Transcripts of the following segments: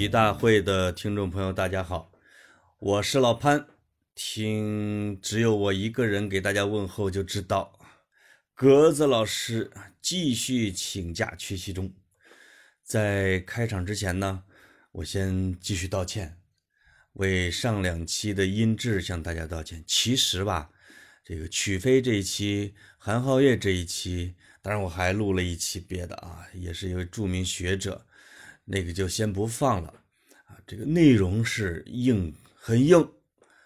皮大会的听众朋友，大家好，我是老潘。听只有我一个人给大家问候，就知道格子老师继续请假缺席中。在开场之前呢，我先继续道歉，为上两期的音质向大家道歉。其实吧，这个曲飞这一期，韩浩月这一期，当然我还录了一期别的啊，也是一位著名学者。那个就先不放了，这个内容是硬，很硬，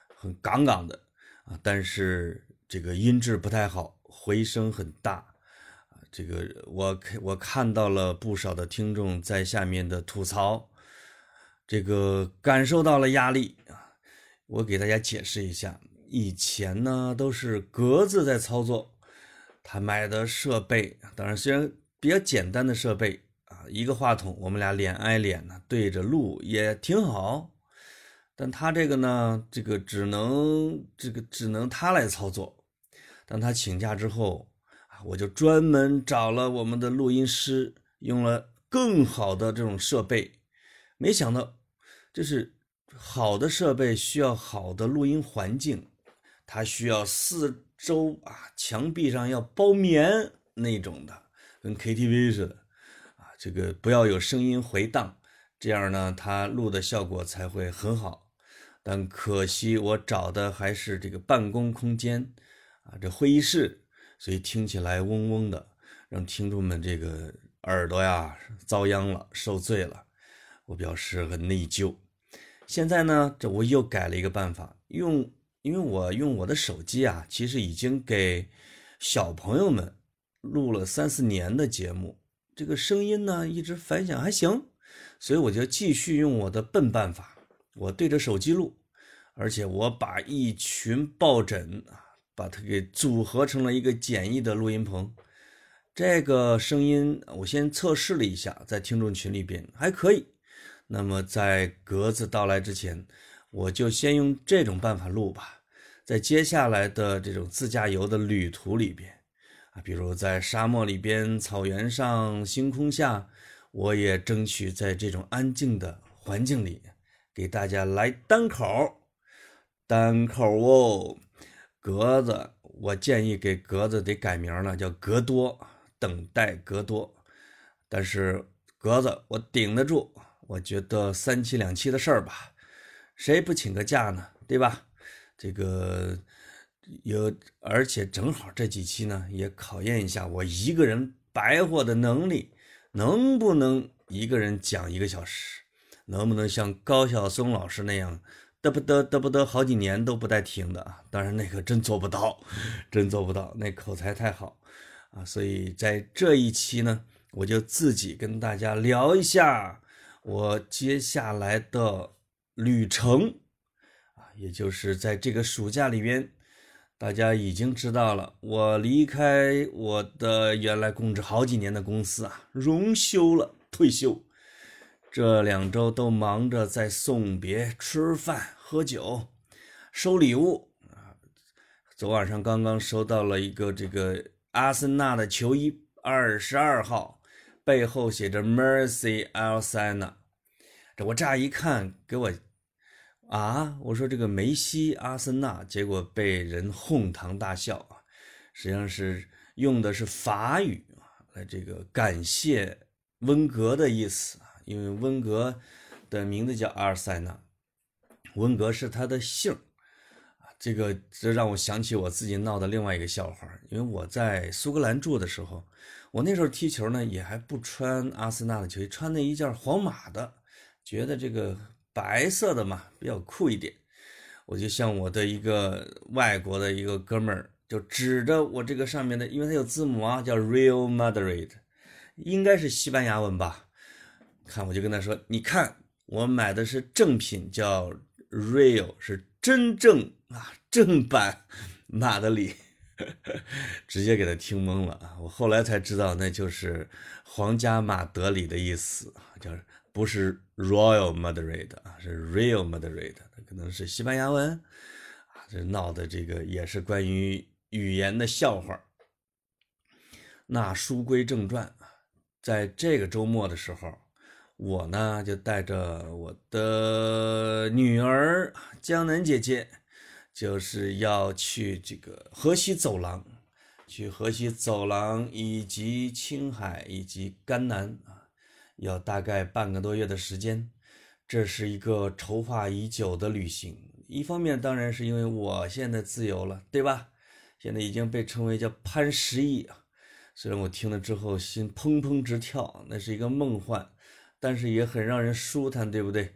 很杠杠的，啊，但是这个音质不太好，回声很大，啊，这个我我看到了不少的听众在下面的吐槽，这个感受到了压力啊，我给大家解释一下，以前呢都是格子在操作，他买的设备，当然虽然比较简单的设备。一个话筒，我们俩脸挨脸呢，对着录也挺好。但他这个呢，这个只能这个只能他来操作。当他请假之后啊，我就专门找了我们的录音师，用了更好的这种设备。没想到，就是好的设备需要好的录音环境，它需要四周啊墙壁上要包棉那种的，跟 KTV 似的。这个不要有声音回荡，这样呢，它录的效果才会很好。但可惜我找的还是这个办公空间啊，这会议室，所以听起来嗡嗡的，让听众们这个耳朵呀遭殃了，受罪了。我表示很内疚。现在呢，这我又改了一个办法，用，因为我用我的手机啊，其实已经给小朋友们录了三四年的节目。这个声音呢，一直反响还行，所以我就继续用我的笨办法，我对着手机录，而且我把一群抱枕啊，把它给组合成了一个简易的录音棚。这个声音我先测试了一下，在听众群里边还可以。那么在格子到来之前，我就先用这种办法录吧，在接下来的这种自驾游的旅途里边。啊，比如在沙漠里边、草原上、星空下，我也争取在这种安静的环境里，给大家来单口，单口哦。格子，我建议给格子得改名了，叫格多，等待格多。但是格子，我顶得住，我觉得三期两期的事儿吧，谁不请个假呢？对吧？这个。有，而且正好这几期呢，也考验一下我一个人白活的能力，能不能一个人讲一个小时，能不能像高晓松老师那样嘚不嘚嘚不嘚好几年都不带停的啊？当然那个真做不到，真做不到，那口才太好啊！所以在这一期呢，我就自己跟大家聊一下我接下来的旅程啊，也就是在这个暑假里边。大家已经知道了，我离开我的原来供职好几年的公司啊，荣休了，退休。这两周都忙着在送别、吃饭、喝酒、收礼物啊。昨晚上刚刚收到了一个这个阿森纳的球衣，二十二号，背后写着 Mercy Alsana。这我乍一看，给我。啊，我说这个梅西阿森纳，结果被人哄堂大笑啊！实际上是用的是法语啊，来这个感谢温格的意思啊，因为温格的名字叫阿尔塞纳，温格是他的姓啊。这个这让我想起我自己闹的另外一个笑话，因为我在苏格兰住的时候，我那时候踢球呢也还不穿阿森纳的球衣，穿那一件皇马的，觉得这个。白色的嘛，比较酷一点。我就向我的一个外国的一个哥们儿，就指着我这个上面的，因为它有字母啊，叫 Real Madrid，应该是西班牙文吧。看，我就跟他说：“你看，我买的是正品，叫 Real，是真正啊正版马德里。”直接给他听懵了啊！我后来才知道，那就是皇家马德里的意思，叫。不是 Royal Madrid 啊，是 Real Madrid，可能是西班牙文啊。这闹的这个也是关于语言的笑话。那书归正传啊，在这个周末的时候，我呢就带着我的女儿江南姐姐，就是要去这个河西走廊，去河西走廊以及青海以及甘南啊，要大概半个多月的时间。这是一个筹划已久的旅行。一方面当然是因为我现在自由了，对吧？现在已经被称为叫潘石屹啊。虽然我听了之后心砰砰直跳，那是一个梦幻，但是也很让人舒坦，对不对？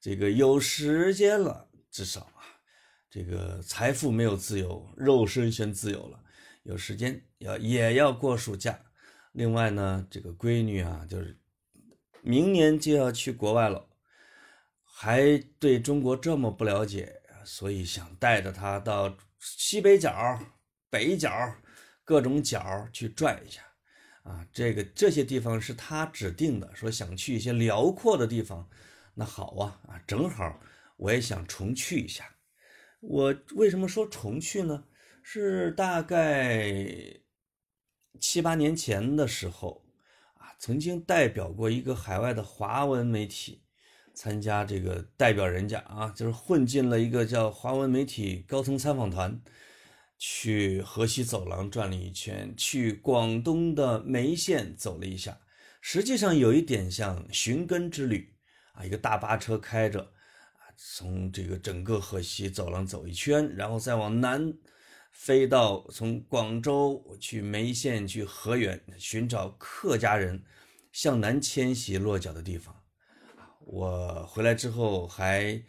这个有时间了，至少啊，这个财富没有自由，肉身先自由了。有时间要也要过暑假。另外呢，这个闺女啊，就是明年就要去国外了，还对中国这么不了解，所以想带着他到西北角、北角。各种角去转一下，啊，这个这些地方是他指定的，说想去一些辽阔的地方，那好啊，啊，正好我也想重去一下。我为什么说重去呢？是大概七八年前的时候，曾经代表过一个海外的华文媒体参加这个代表人家啊，就是混进了一个叫华文媒体高层参访团。去河西走廊转了一圈，去广东的梅县走了一下，实际上有一点像寻根之旅啊，一个大巴车开着啊，从这个整个河西走廊走一圈，然后再往南飞到从广州去梅县去河源寻找客家人向南迁徙落脚的地方。我回来之后还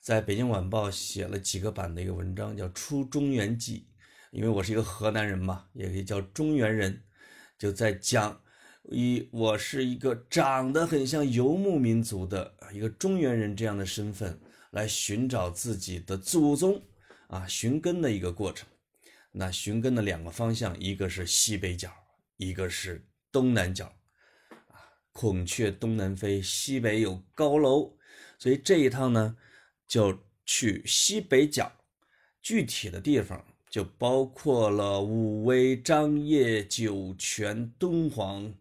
在北京晚报写了几个版的一个文章，叫《出中原记》。因为我是一个河南人嘛，也可以叫中原人，就在讲以我是一个长得很像游牧民族的一个中原人这样的身份来寻找自己的祖宗啊，寻根的一个过程。那寻根的两个方向，一个是西北角，一个是东南角。啊，孔雀东南飞，西北有高楼，所以这一趟呢，就去西北角，具体的地方。就包括了武威、张掖、酒泉、敦煌，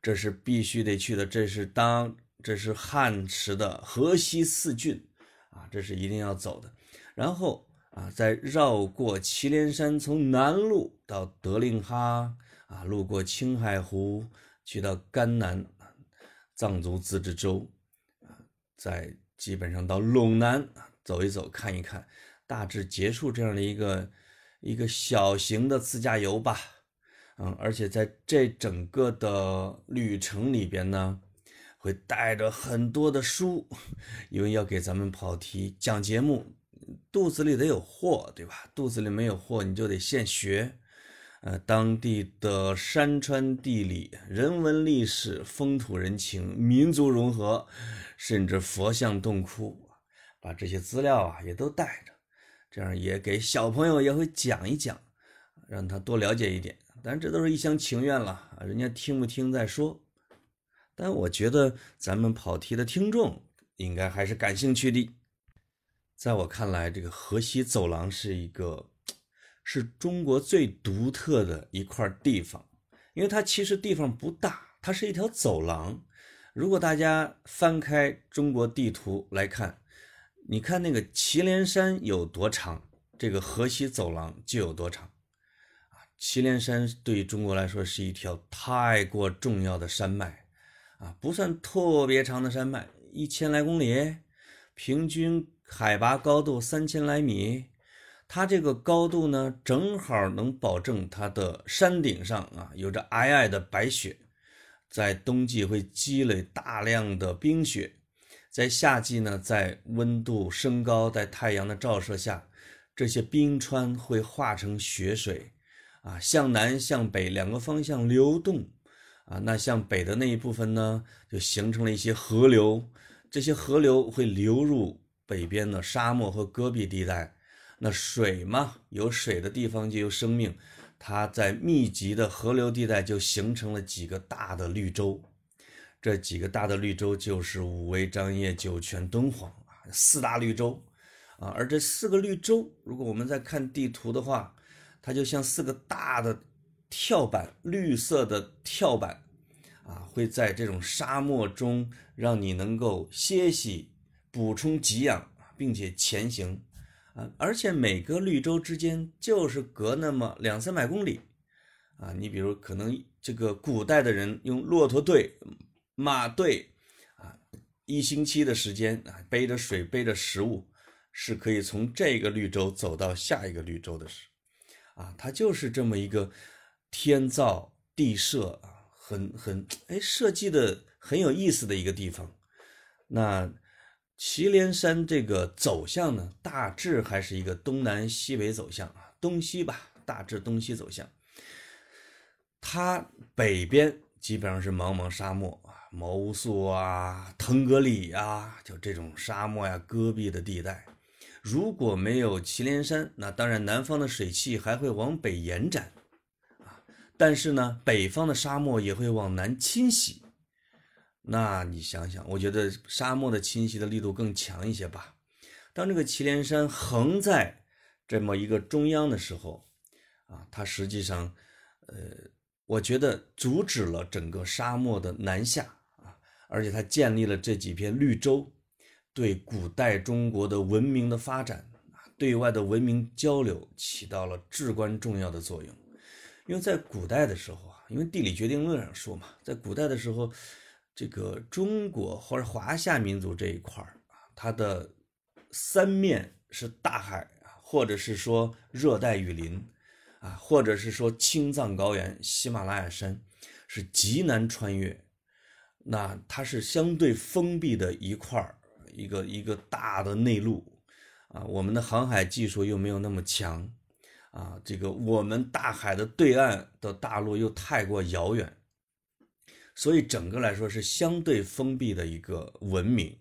这是必须得去的。这是当这是汉时的河西四郡啊，这是一定要走的。然后啊，再绕过祁连山，从南路到德令哈啊，路过青海湖，去到甘南藏族自治州啊，再基本上到陇南走一走，看一看，大致结束这样的一个。一个小型的自驾游吧，嗯，而且在这整个的旅程里边呢，会带着很多的书，因为要给咱们跑题讲节目，肚子里得有货，对吧？肚子里没有货，你就得现学。呃，当地的山川地理、人文历史、风土人情、民族融合，甚至佛像洞窟，把这些资料啊也都带着。这样也给小朋友也会讲一讲，让他多了解一点。但这都是一厢情愿了，人家听不听再说。但我觉得咱们跑题的听众应该还是感兴趣的。在我看来，这个河西走廊是一个是中国最独特的一块地方，因为它其实地方不大，它是一条走廊。如果大家翻开中国地图来看。你看那个祁连山有多长，这个河西走廊就有多长，啊，祁连山对于中国来说是一条太过重要的山脉，啊，不算特别长的山脉，一千来公里，平均海拔高度三千来米，它这个高度呢，正好能保证它的山顶上啊有着皑皑的白雪，在冬季会积累大量的冰雪。在夏季呢，在温度升高，在太阳的照射下，这些冰川会化成雪水，啊，向南向北两个方向流动，啊，那向北的那一部分呢，就形成了一些河流，这些河流会流入北边的沙漠和戈壁地带，那水嘛，有水的地方就有生命，它在密集的河流地带就形成了几个大的绿洲。这几个大的绿洲就是武威、张掖、酒泉、敦煌啊，四大绿洲啊。而这四个绿洲，如果我们再看地图的话，它就像四个大的跳板，绿色的跳板啊，会在这种沙漠中让你能够歇息、补充给养，并且前行啊。而且每个绿洲之间就是隔那么两三百公里啊。你比如可能这个古代的人用骆驼队、马队啊，一星期的时间啊，背着水、背着食物，是可以从这个绿洲走到下一个绿洲的是啊。它就是这么一个天造地设啊。很很哎，设计的很有意思的一个地方。那祁连山这个走向呢，大致还是一个东南西北走向啊，东西吧，大致东西走向。它北边基本上是茫茫沙漠啊，毛乌素啊，腾格里啊，就这种沙漠呀，戈壁的地带。如果没有祁连山，那当然南方的水汽还会往北延展啊。但是呢，北方的沙漠也会往南侵袭。那你想想，我觉得沙漠的侵袭的力度更强一些吧。当这个祁连山横在这么一个中央的时候，啊，它实际上，呃，我觉得阻止了整个沙漠的南下啊，而且它建立了这几片绿洲，对古代中国的文明的发展啊，对外的文明交流起到了至关重要的作用。因为在古代的时候啊，因为地理决定论上说嘛，在古代的时候，这个中国或者华夏民族这一块啊，它的三面是大海啊，或者是说热带雨林啊，或者是说青藏高原、喜马拉雅山，是极难穿越。那它是相对封闭的一块，一个一个大的内陆啊，我们的航海技术又没有那么强。啊，这个我们大海的对岸的大陆又太过遥远，所以整个来说是相对封闭的一个文明。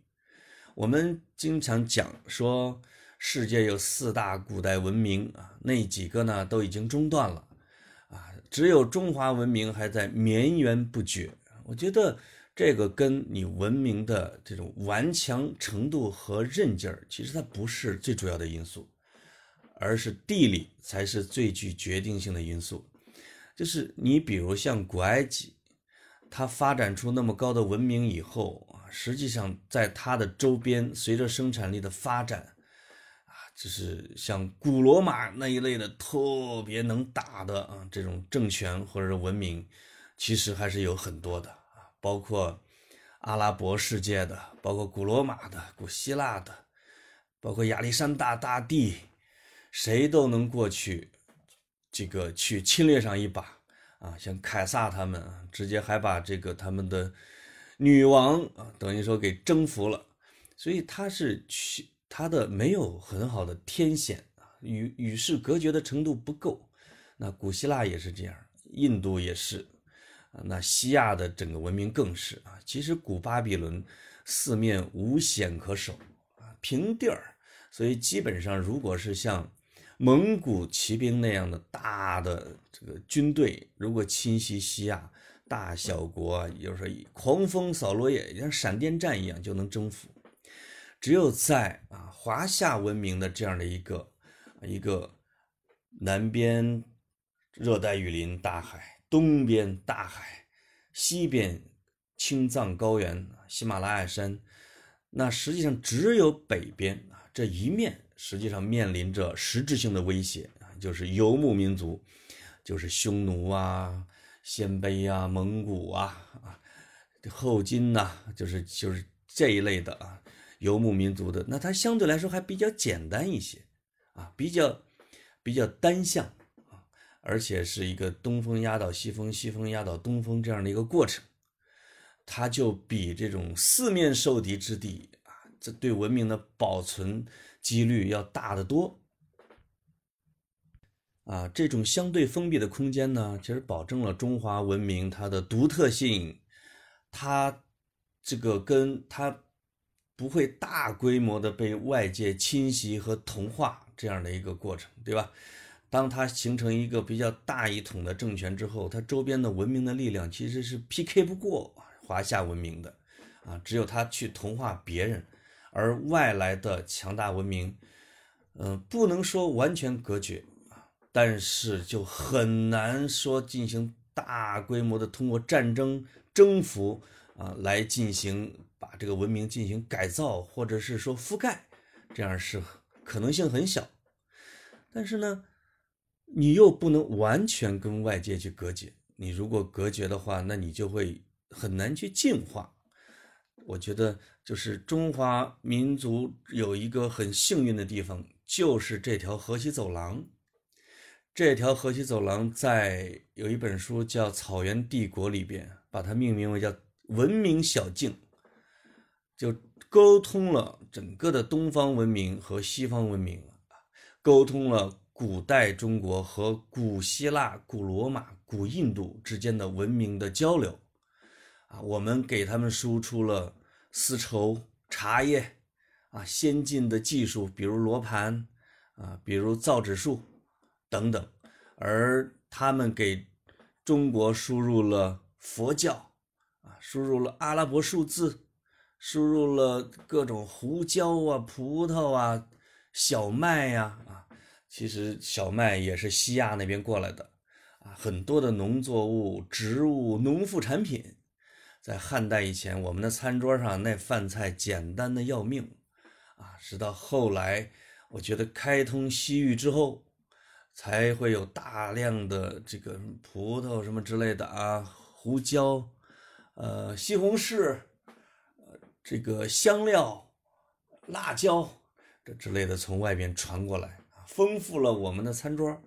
我们经常讲说，世界有四大古代文明啊，那几个呢都已经中断了，啊，只有中华文明还在绵延不绝。我觉得这个跟你文明的这种顽强程度和韧劲儿，其实它不是最主要的因素。而是地理才是最具决定性的因素，就是你比如像古埃及，它发展出那么高的文明以后啊，实际上在它的周边，随着生产力的发展，啊，就是像古罗马那一类的特别能打的啊这种政权或者是文明，其实还是有很多的啊，包括阿拉伯世界的，包括古罗马的、古希腊的，包括亚历山大大帝。谁都能过去，这个去侵略上一把啊！像凯撒他们啊，直接还把这个他们的女王啊，等于说给征服了。所以他是去他的没有很好的天险啊，与与世隔绝的程度不够。那古希腊也是这样，印度也是啊，那西亚的整个文明更是啊。其实古巴比伦四面无险可守啊，平地儿，所以基本上如果是像蒙古骑兵那样的大的这个军队，如果侵袭西亚，大小国，也就是说狂风扫落叶，像闪电战一样就能征服。只有在啊华夏文明的这样的一个一个南边热带雨林大海，东边大海，西边青藏高原、喜马拉雅山，那实际上只有北边啊这一面。实际上面临着实质性的威胁啊，就是游牧民族，就是匈奴啊、鲜卑啊、蒙古啊啊、后金呐，就是就是这一类的啊游牧民族的，那它相对来说还比较简单一些啊，比较比较单向啊，而且是一个东风压倒西风，西风压倒东风这样的一个过程，它就比这种四面受敌之地啊，这对文明的保存。几率要大得多，啊，这种相对封闭的空间呢，其实保证了中华文明它的独特性，它这个跟它不会大规模的被外界侵袭和同化这样的一个过程，对吧？当它形成一个比较大一统的政权之后，它周边的文明的力量其实是 PK 不过华夏文明的，啊，只有它去同化别人。而外来的强大文明，嗯，不能说完全隔绝啊，但是就很难说进行大规模的通过战争征服啊来进行把这个文明进行改造，或者是说覆盖，这样是可能性很小。但是呢，你又不能完全跟外界去隔绝。你如果隔绝的话，那你就会很难去进化。我觉得就是中华民族有一个很幸运的地方，就是这条河西走廊。这条河西走廊在有一本书叫《草原帝国》里边，把它命名为叫“文明小径”，就沟通了整个的东方文明和西方文明沟通了古代中国和古希腊、古罗马、古印度之间的文明的交流。啊，我们给他们输出了丝绸、茶叶，啊，先进的技术，比如罗盘，啊，比如造纸术。等等，而他们给中国输入了佛教，啊，输入了阿拉伯数字，输入了各种胡椒啊、葡萄啊、小麦呀，啊，其实小麦也是西亚那边过来的，啊，很多的农作物、植物、农副产品，在汉代以前，我们的餐桌上那饭菜简单的要命，啊，直到后来，我觉得开通西域之后。才会有大量的这个葡萄什么之类的啊，胡椒，呃，西红柿，呃，这个香料，辣椒，这之类的从外边传过来啊，丰富了我们的餐桌。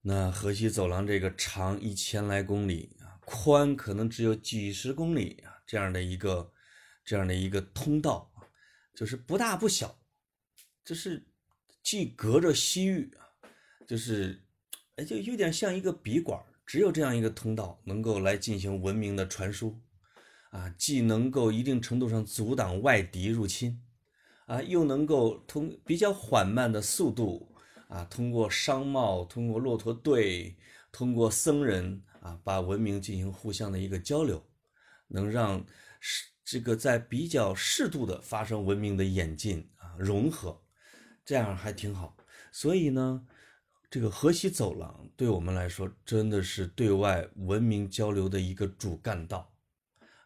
那河西走廊这个长一千来公里，宽可能只有几十公里啊，这样的一个这样的一个通道，就是不大不小，就是。既隔着西域啊，就是，哎，就有点像一个笔管，只有这样一个通道能够来进行文明的传输，啊，既能够一定程度上阻挡外敌入侵，啊，又能够通比较缓慢的速度，啊，通过商贸，通过骆驼队，通过僧人，啊，把文明进行互相的一个交流，能让是这个在比较适度的发生文明的演进啊，融合。这样还挺好，所以呢，这个河西走廊对我们来说真的是对外文明交流的一个主干道，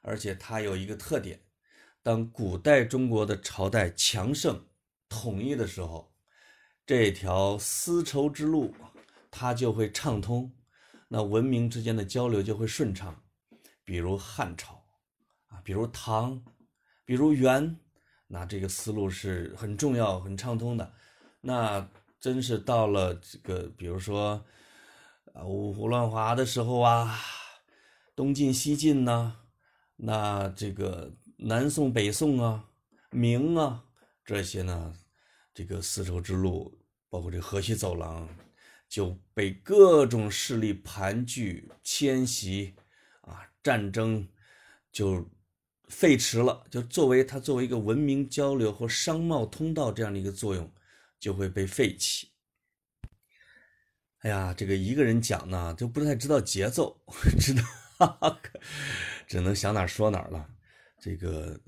而且它有一个特点：当古代中国的朝代强盛、统一的时候，这条丝绸之路它就会畅通，那文明之间的交流就会顺畅。比如汉朝啊，比如唐，比如元。那这个思路是很重要、很畅通的。那真是到了这个，比如说啊，五胡乱华的时候啊，东晋、西晋呢，那这个南宋、北宋啊，明啊，这些呢，这个丝绸之路，包括这河西走廊，就被各种势力盘踞、迁徙啊，战争就。废弛了，就作为它作为一个文明交流和商贸通道这样的一个作用，就会被废弃。哎呀，这个一个人讲呢，就不太知道节奏，只能只能想哪说哪了。这个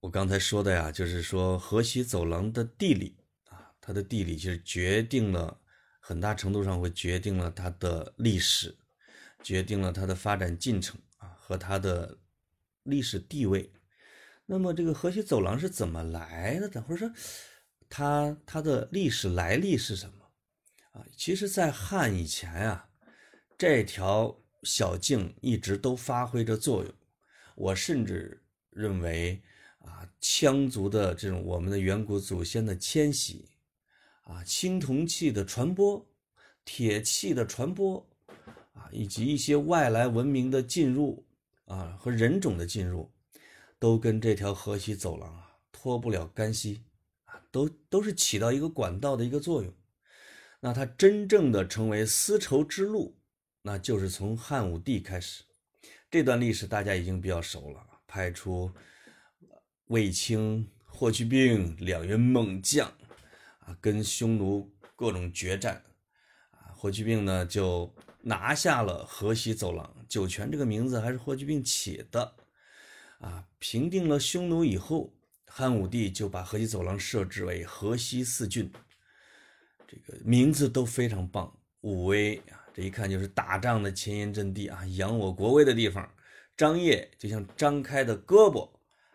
我刚才说的呀，就是说河西走廊的地理啊，它的地理其实决定了很大程度上会决定了它的历史，决定了它的发展进程啊和它的。历史地位，那么这个河西走廊是怎么来的？或者说，它它的历史来历是什么？啊，其实，在汉以前啊，这条小径一直都发挥着作用。我甚至认为，啊，羌族的这种我们的远古祖先的迁徙，啊，青铜器的传播，铁器的传播，啊，以及一些外来文明的进入。啊，和人种的进入，都跟这条河西走廊啊脱不了干系啊，都都是起到一个管道的一个作用。那它真正的成为丝绸之路，那就是从汉武帝开始。这段历史大家已经比较熟了，派出卫青、霍去病两员猛将跟匈奴各种决战啊。霍去病呢就。拿下了河西走廊，酒泉这个名字还是霍去病起的，啊，平定了匈奴以后，汉武帝就把河西走廊设置为河西四郡，这个名字都非常棒。武威啊，这一看就是打仗的前沿阵地啊，扬我国威的地方。张掖就像张开的胳膊，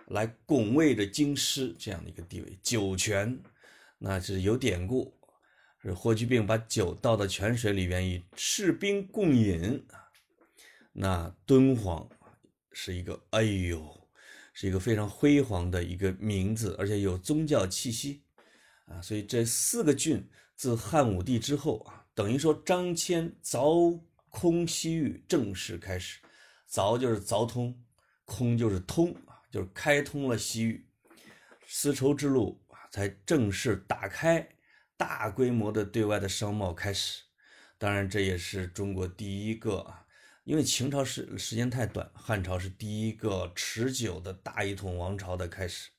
来拱卫着京师这样的一个地位。酒泉，那是有典故，是霍去病把酒倒到泉水里边与士兵共饮啊。那敦煌是一个，哎呦，是一个非常辉煌的一个名字，而且有宗教气息啊。所以这四个郡自汉武帝之后啊。等于说，张骞凿空西域正式开始，凿就是凿通，空就是通啊，就是开通了西域，丝绸之路才正式打开，大规模的对外的商贸开始。当然，这也是中国第一个啊，因为秦朝时时间太短，汉朝是第一个持久的大一统王朝的开始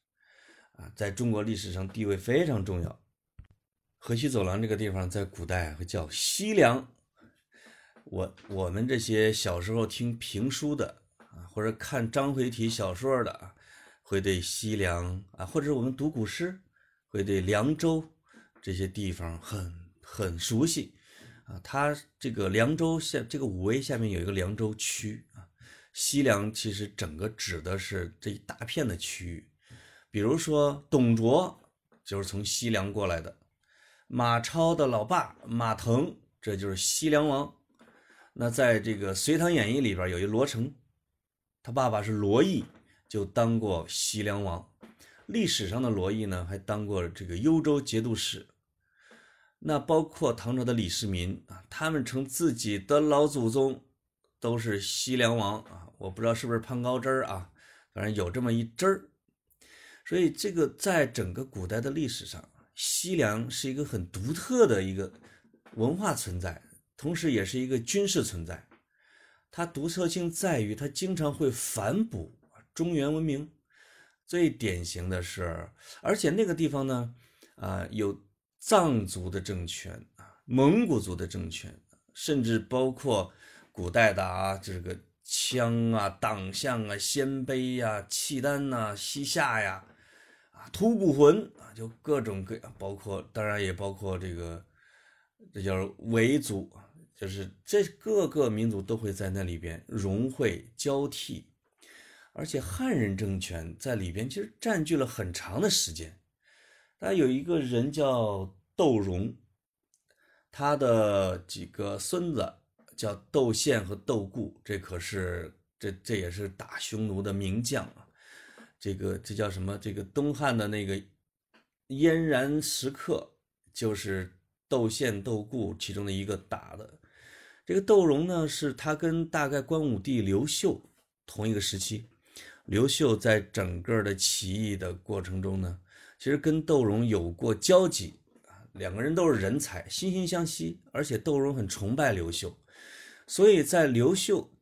啊，在中国历史上地位非常重要。河西走廊这个地方在古代会叫西凉。我我们这些小时候听评书的啊，或者看章回体小说的啊，会对西凉啊，或者我们读古诗，会对凉州这些地方很很熟悉啊。他这个凉州下这个武威下面有一个凉州区啊，西凉其实整个指的是这一大片的区域。比如说董卓就是从西凉过来的。马超的老爸马腾，这就是西凉王。那在这个《隋唐演义》里边有一罗成，他爸爸是罗毅，就当过西凉王。历史上的罗毅呢，还当过这个幽州节度使。那包括唐朝的李世民啊，他们称自己的老祖宗都是西凉王啊。我不知道是不是攀高枝儿啊，反正有这么一枝儿。所以这个在整个古代的历史上。西凉是一个很独特的一个文化存在，同时也是一个军事存在。它独特性在于它经常会反哺中原文明。最典型的是，而且那个地方呢，啊，有藏族的政权啊，蒙古族的政权，甚至包括古代的啊，这个羌啊、党项啊、鲜卑呀、契丹呐、西夏呀。啊吐谷浑啊，就各种各样，包括当然也包括这个，这叫维族就是这各个民族都会在那里边融汇交替，而且汉人政权在里边其实占据了很长的时间。他有一个人叫窦融，他的几个孙子叫窦宪和窦固，这可是这这也是打匈奴的名将啊。这个这叫什么？这个东汉的那个燕然时刻，就是窦宪、窦固其中的一个打的。这个窦融呢，是他跟大概光武帝刘秀同一个时期。刘秀在整个的起义的过程中呢，其实跟窦融有过交集啊，两个人都是人才，惺惺相惜，而且窦融很崇拜刘秀，所以在刘秀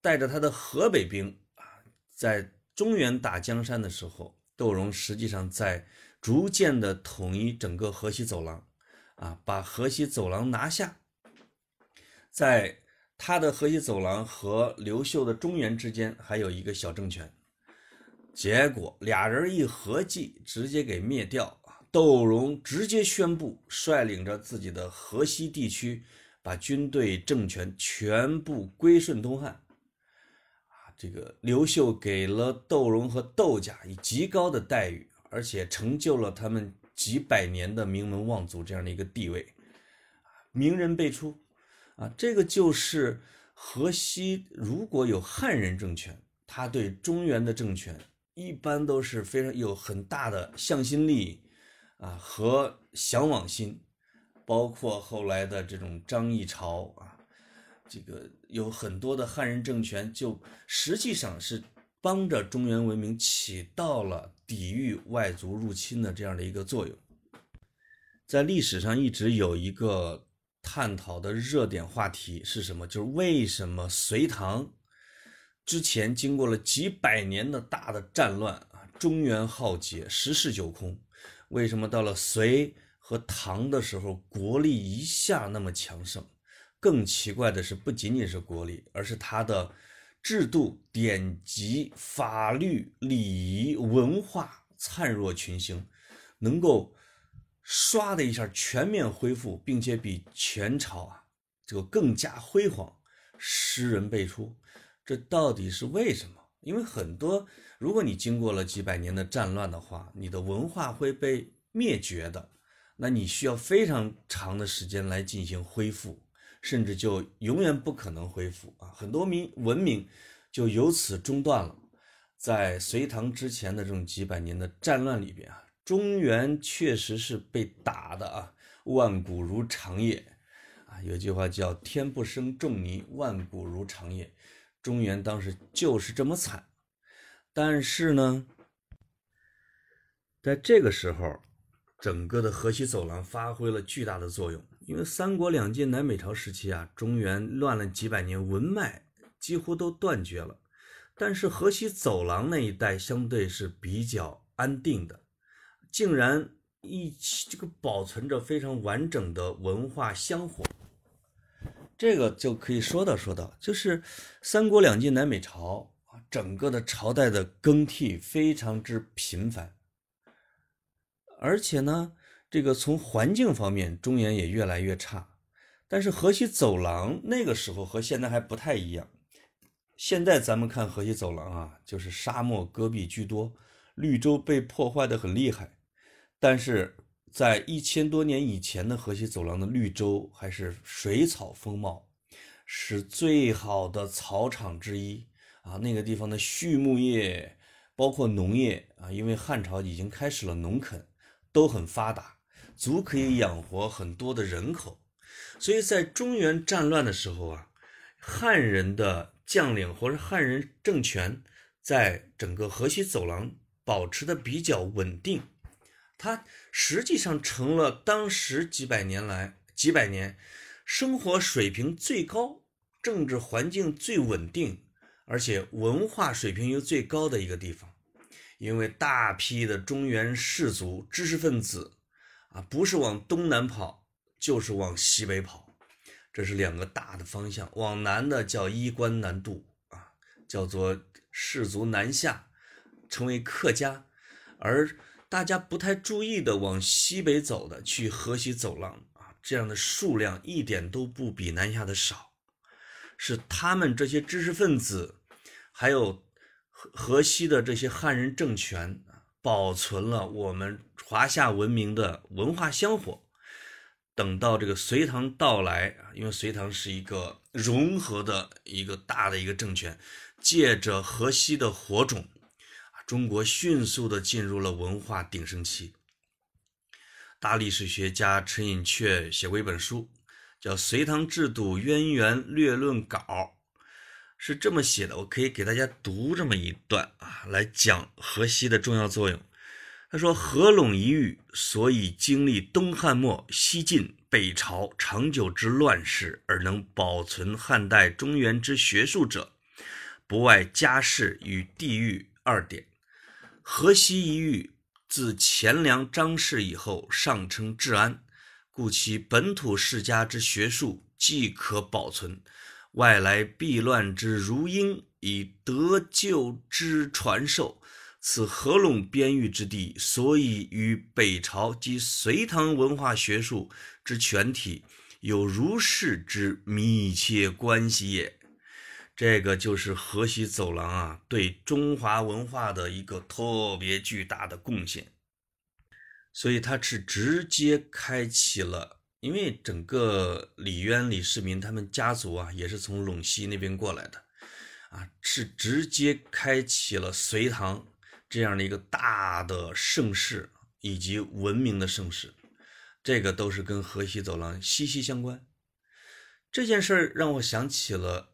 带着他的河北兵啊，在。中原打江山的时候，窦融实际上在逐渐的统一整个河西走廊，啊，把河西走廊拿下。在他的河西走廊和刘秀的中原之间还有一个小政权，结果俩人一合计，直接给灭掉。窦融直接宣布，率领着自己的河西地区，把军队政权全部归顺东汉。这个刘秀给了窦融和窦家以极高的待遇，而且成就了他们几百年的名门望族这样的一个地位，名人辈出，啊，这个就是河西如果有汉人政权，他对中原的政权一般都是非常有很大的向心力，啊和向往心，包括后来的这种张议潮啊。这个有很多的汉人政权，就实际上是帮着中原文明起到了抵御外族入侵的这样的一个作用。在历史上一直有一个探讨的热点话题是什么？就是为什么隋唐之前经过了几百年的大的战乱啊，中原浩劫，十室九空，为什么到了隋和唐的时候，国力一下那么强盛？更奇怪的是，不仅仅是国力，而是它的制度、典籍、法律、礼仪、文化灿若群星，能够唰的一下全面恢复，并且比前朝啊这个更加辉煌，诗人辈出。这到底是为什么？因为很多，如果你经过了几百年的战乱的话，你的文化会被灭绝的，那你需要非常长的时间来进行恢复，甚至就永远不可能恢复啊！很多民文明就由此中断了。在隋唐之前的这种几百年的战乱里边啊，中原确实是被打的啊，万古如长夜啊！有句话叫“天不生仲尼，万古如长夜”。中原当时就是这么惨，但是呢，在这个时候，整个的河西走廊发挥了巨大的作用。因为三国两晋南北朝时期啊，中原乱了几百年，文脉几乎都断绝了。但是河西走廊那一带相对是比较安定的，竟然一起这个保存着非常完整的文化香火。这个就可以说道说道，就是三国两晋南北朝，整个的朝代的更替非常之频繁，而且呢，这个从环境方面，中原也越来越差。但是河西走廊那个时候和现在还不太一样，现在咱们看河西走廊啊，就是沙漠戈壁居多，绿洲被破坏的很厉害，但是。在一千多年以前的河西走廊的绿洲还是水草丰茂，是最好的草场之一啊！那个地方的畜牧业，包括农业啊，因为汉朝已经开始了农垦，都很发达，足可以养活很多的人口。所以在中原战乱的时候啊，汉人的将领或者汉人政权在整个河西走廊保持的比较稳定。它实际上成了当时几百年来几百年生活水平最高、政治环境最稳定，而且文化水平又最高的一个地方。因为大批的中原士族、知识分子啊，不是往东南跑，就是往西北跑，这是两个大的方向。往南的叫衣冠南渡啊，叫做士族南下，成为客家，而。大家不太注意的往西北走的，去河西走廊啊，这样的数量一点都不比南下的少，是他们这些知识分子，还有河河西的这些汉人政权保存了我们华夏文明的文化香火。等到这个隋唐到来啊，因为隋唐是一个融合的一个大的一个政权，借着河西的火种。中国迅速地进入了文化鼎盛期。大历史学家陈寅恪写过一本书，叫《隋唐制度渊源略论稿》，是这么写的。我可以给大家读这么一段啊，来讲河西的重要作用。他说：“合拢一域，所以经历东汉末、西晋、北朝长久之乱世，而能保存汉代中原之学术者，不外家世与地域二点。”河西一域自钱粮张氏以后，上称治安，故其本土世家之学术既可保存，外来避乱之如婴以得救之传授。此合拢边域之地，所以与北朝及隋唐文化学术之全体有如是之密切关系也。这个就是河西走廊啊，对中华文化的一个特别巨大的贡献。所以它是直接开启了，因为整个李渊、李世民他们家族啊，也是从陇西那边过来的，啊，是直接开启了隋唐这样的一个大的盛世以及文明的盛世。这个都是跟河西走廊息息相关。这件事儿让我想起了。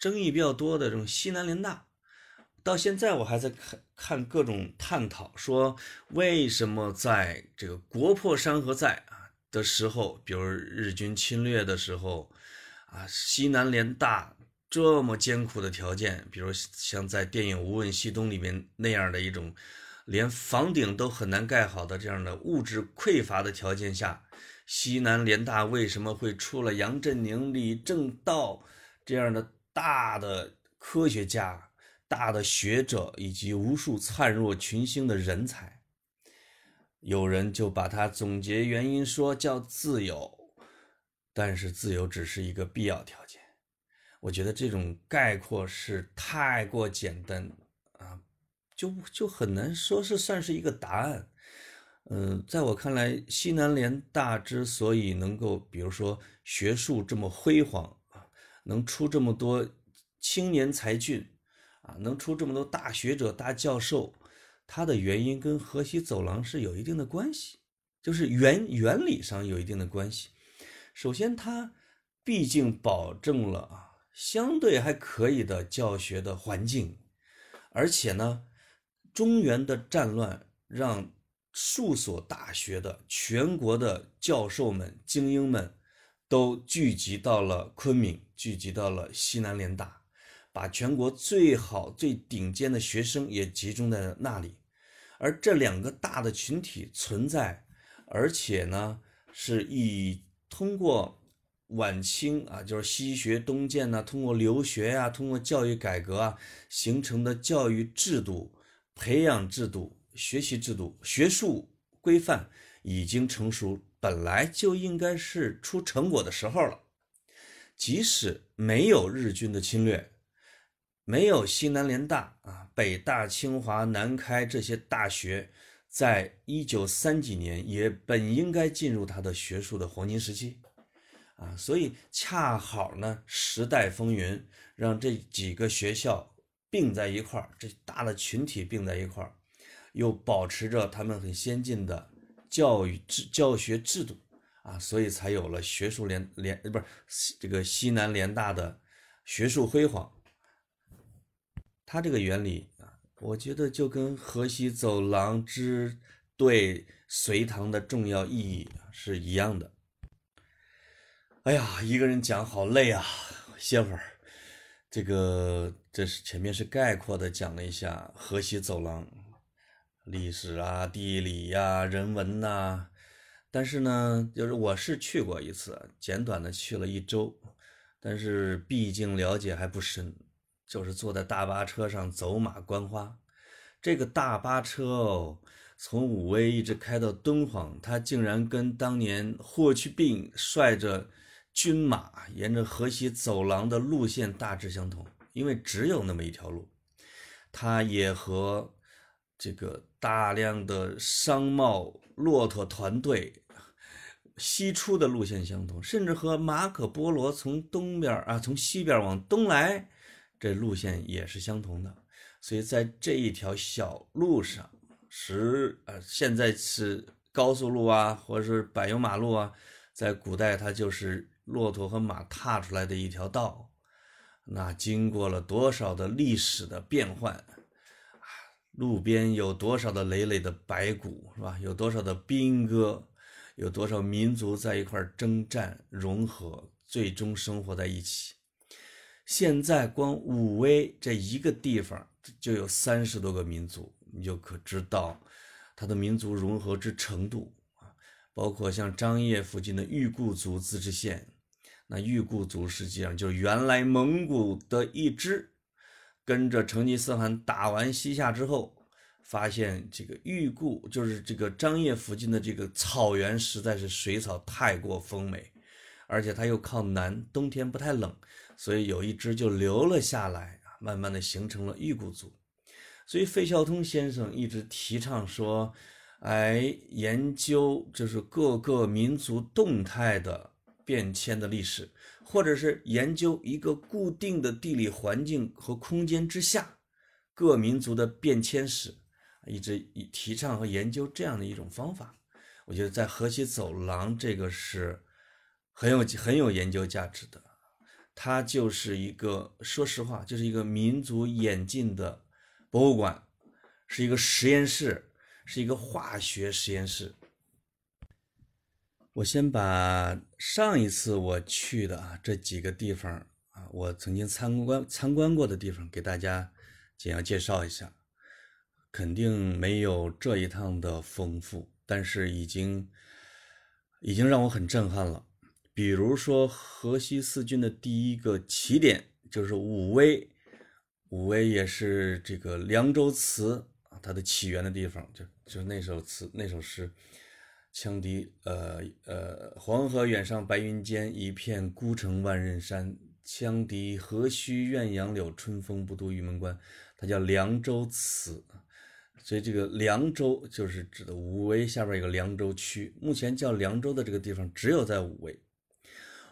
争议比较多的这种西南联大，到现在我还在看看各种探讨，说为什么在这个国破山河在啊的时候，比如日军侵略的时候，啊西南联大这么艰苦的条件，比如像在电影《无问西东》里面那样的一种，连房顶都很难盖好的这样的物质匮乏的条件下，西南联大为什么会出了杨振宁、李政道这样的？大的科学家、大的学者以及无数灿若群星的人才，有人就把它总结原因说叫自由，但是自由只是一个必要条件。我觉得这种概括是太过简单啊，就就很难说是算是一个答案。嗯，在我看来，西南联大之所以能够，比如说学术这么辉煌，能出这么多青年才俊啊，能出这么多大学者、大教授，它的原因跟河西走廊是有一定的关系，就是原原理上有一定的关系。首先，它毕竟保证了啊。相对还可以的教学的环境，而且呢，中原的战乱让数所大学的全国的教授们、精英们都聚集到了昆明，聚集到了西南联大，把全国最好、最顶尖的学生也集中在那里。而这两个大的群体存在，而且呢，是以通过。晚清啊，就是西学东渐呐，通过留学呀，通过教育改革啊，形成的教育制度、培养制度、学习制度、学术规范已经成熟，本来就应该是出成果的时候了。即使没有日军的侵略，没有西南联大啊、北大、清华、南开这些大学，在一九三几年也本应该进入它的学术的黄金时期。啊，所以恰好呢，时代风云让这几个学校并在一块儿，这大的群体并在一块儿，又保持着他们很先进的教育制教学制度啊，所以才有了学术联联不是这个西南联大的学术辉煌。它这个原理啊，我觉得就跟河西走廊之对隋唐的重要意义是一样的。哎呀，一个人讲好累啊，歇会儿。这个这是前面是概括的讲了一下河西走廊历史啊、地理呀、人文呐。但是呢，就是我是去过一次，简短的去了一周，但是毕竟了解还不深，就是坐在大巴车上走马观花。这个大巴车哦，从武威一直开到敦煌，它竟然跟当年霍去病率着。军马沿着河西走廊的路线大致相同，因为只有那么一条路。它也和这个大量的商贸骆驼团队西出的路线相同，甚至和马可波罗从东边啊，从西边往东来，这路线也是相同的。所以在这一条小路上，十呃，现在是高速路啊，或者是柏油马路啊，在古代它就是。骆驼和马踏出来的一条道，那经过了多少的历史的变换？路边有多少的累累的白骨，是吧？有多少的兵戈？有多少民族在一块征战融合，最终生活在一起？现在光武威这一个地方就有三十多个民族，你就可知道它的民族融合之程度啊！包括像张掖附近的裕固族自治县。那裕固族实际上就是原来蒙古的一支，跟着成吉思汗打完西夏之后，发现这个裕固就是这个张掖附近的这个草原实在是水草太过丰美，而且它又靠南，冬天不太冷，所以有一支就留了下来慢慢的形成了裕固族。所以费孝通先生一直提倡说，哎，研究就是各个民族动态的。变迁的历史，或者是研究一个固定的地理环境和空间之下各民族的变迁史，一直以提倡和研究这样的一种方法。我觉得在河西走廊这个是很有很有研究价值的。它就是一个，说实话，就是一个民族演进的博物馆，是一个实验室，是一个化学实验室。我先把上一次我去的啊这几个地方啊，我曾经参观参观过的地方给大家简要介绍一下。肯定没有这一趟的丰富，但是已经已经让我很震撼了。比如说河西四郡的第一个起点就是武威，武威也是这个《凉州词》啊它的起源的地方，就就是那首词那首诗。羌笛，呃呃，黄河远上白云间，一片孤城万仞山。羌笛何须怨杨柳，春风不度玉门关。它叫《凉州词》，所以这个凉州就是指的武威下边一个凉州区。目前叫凉州的这个地方只有在武威。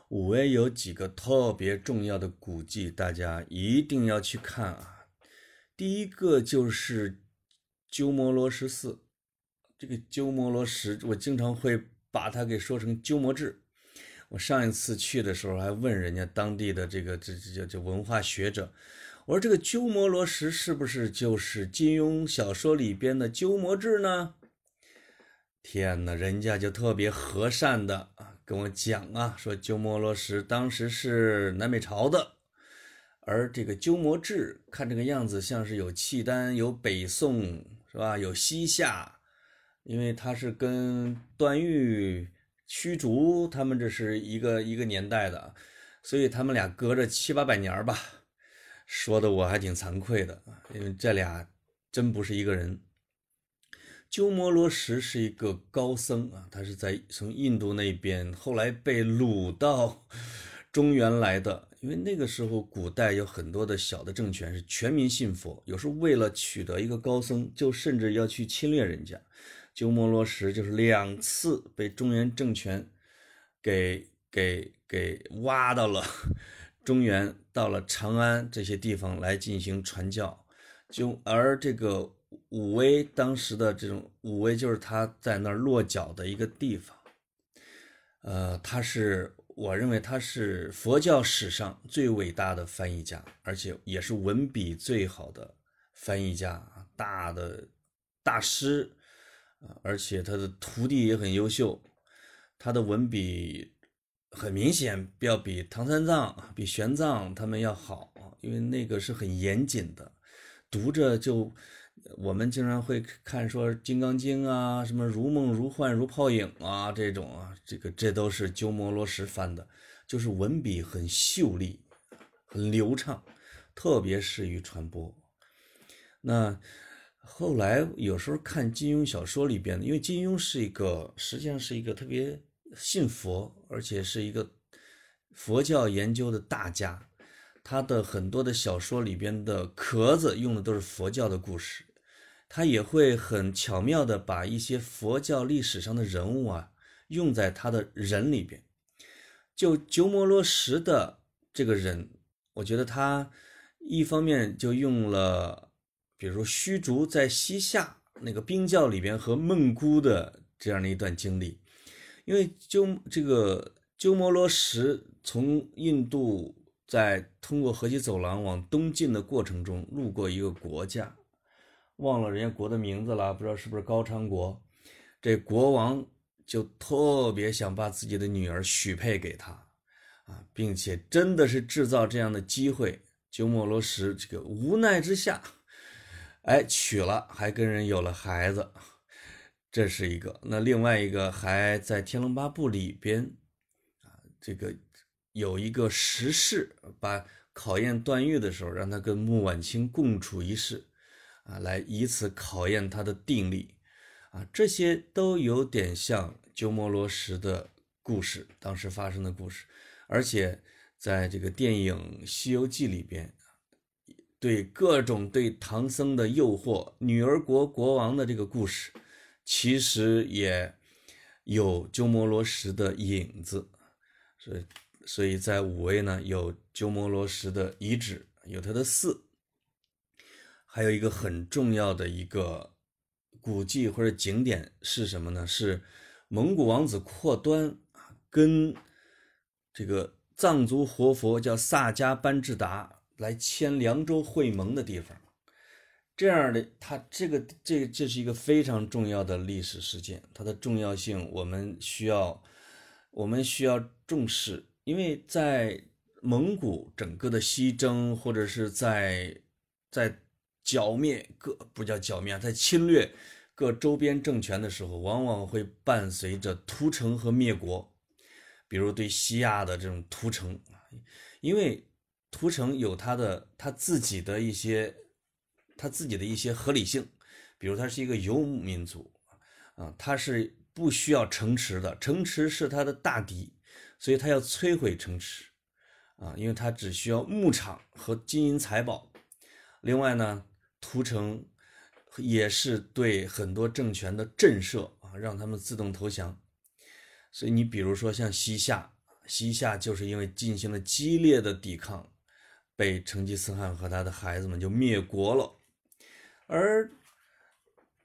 武威有几个特别重要的古迹，大家一定要去看啊。第一个就是鸠摩罗什寺。这个鸠摩罗什，我经常会把它给说成鸠摩智。我上一次去的时候还问人家当地的这个这这叫这文化学者，我说这个鸠摩罗什是不是就是金庸小说里边的鸠摩智呢？天哪，人家就特别和善的啊跟我讲啊，说鸠摩罗什当时是南北朝的，而这个鸠摩智看这个样子像是有契丹、有北宋是吧？有西夏。因为他是跟段誉、虚竹他们这是一个一个年代的，所以他们俩隔着七八百年吧，说的我还挺惭愧的，因为这俩真不是一个人。鸠摩罗什是一个高僧啊，他是在从印度那边后来被掳到中原来的，因为那个时候古代有很多的小的政权是全民信佛，有时候为了取得一个高僧，就甚至要去侵略人家。鸠摩罗什就是两次被中原政权给给给挖到了中原，到了长安这些地方来进行传教。就而这个武威当时的这种武威，就是他在那儿落脚的一个地方。呃，他是我认为他是佛教史上最伟大的翻译家，而且也是文笔最好的翻译家，大的大师。而且他的徒弟也很优秀，他的文笔很明显要比唐三藏、比玄奘他们要好，因为那个是很严谨的，读着就我们经常会看说《金刚经》啊，什么如梦如幻如泡影啊这种啊，这个这都是鸠摩罗什翻的，就是文笔很秀丽、很流畅，特别适于传播。那。后来有时候看金庸小说里边，因为金庸是一个实际上是一个特别信佛，而且是一个佛教研究的大家。他的很多的小说里边的壳子用的都是佛教的故事，他也会很巧妙的把一些佛教历史上的人物啊用在他的人里边。就鸠摩罗什的这个人，我觉得他一方面就用了。比如说虚竹在西夏那个冰窖里边和孟姑的这样的一段经历，因为鸠这个鸠摩罗什从印度在通过河西走廊往东进的过程中，路过一个国家，忘了人家国的名字了，不知道是不是高昌国，这国王就特别想把自己的女儿许配给他，啊，并且真的是制造这样的机会，鸠摩罗什这个无奈之下。哎，娶了，还跟人有了孩子，这是一个。那另外一个还在《天龙八部》里边啊，这个有一个时事，把考验段誉的时候，让他跟穆婉清共处一室，啊，来以此考验他的定力，啊，这些都有点像鸠摩罗什的故事，当时发生的故事，而且在这个电影《西游记》里边。对各种对唐僧的诱惑，女儿国国王的这个故事，其实也有鸠摩罗什的影子，所以所以在武威呢有鸠摩罗什的遗址，有他的寺，还有一个很重要的一个古迹或者景点是什么呢？是蒙古王子阔端跟这个藏族活佛叫萨迦班智达。来签凉州会盟的地方，这样的，它这个这这是一个非常重要的历史事件，它的重要性我们需要我们需要重视，因为在蒙古整个的西征或者是在在剿灭各不叫剿灭，在侵略各周边政权的时候，往往会伴随着屠城和灭国，比如对西亚的这种屠城，因为。屠城有他的他自己的一些，他自己的一些合理性，比如他是一个游牧民族，啊，他是不需要城池的，城池是他的大敌，所以他要摧毁城池，啊，因为他只需要牧场和金银财宝。另外呢，屠城也是对很多政权的震慑啊，让他们自动投降。所以你比如说像西夏，西夏就是因为进行了激烈的抵抗，被成吉思汗和他的孩子们就灭国了。而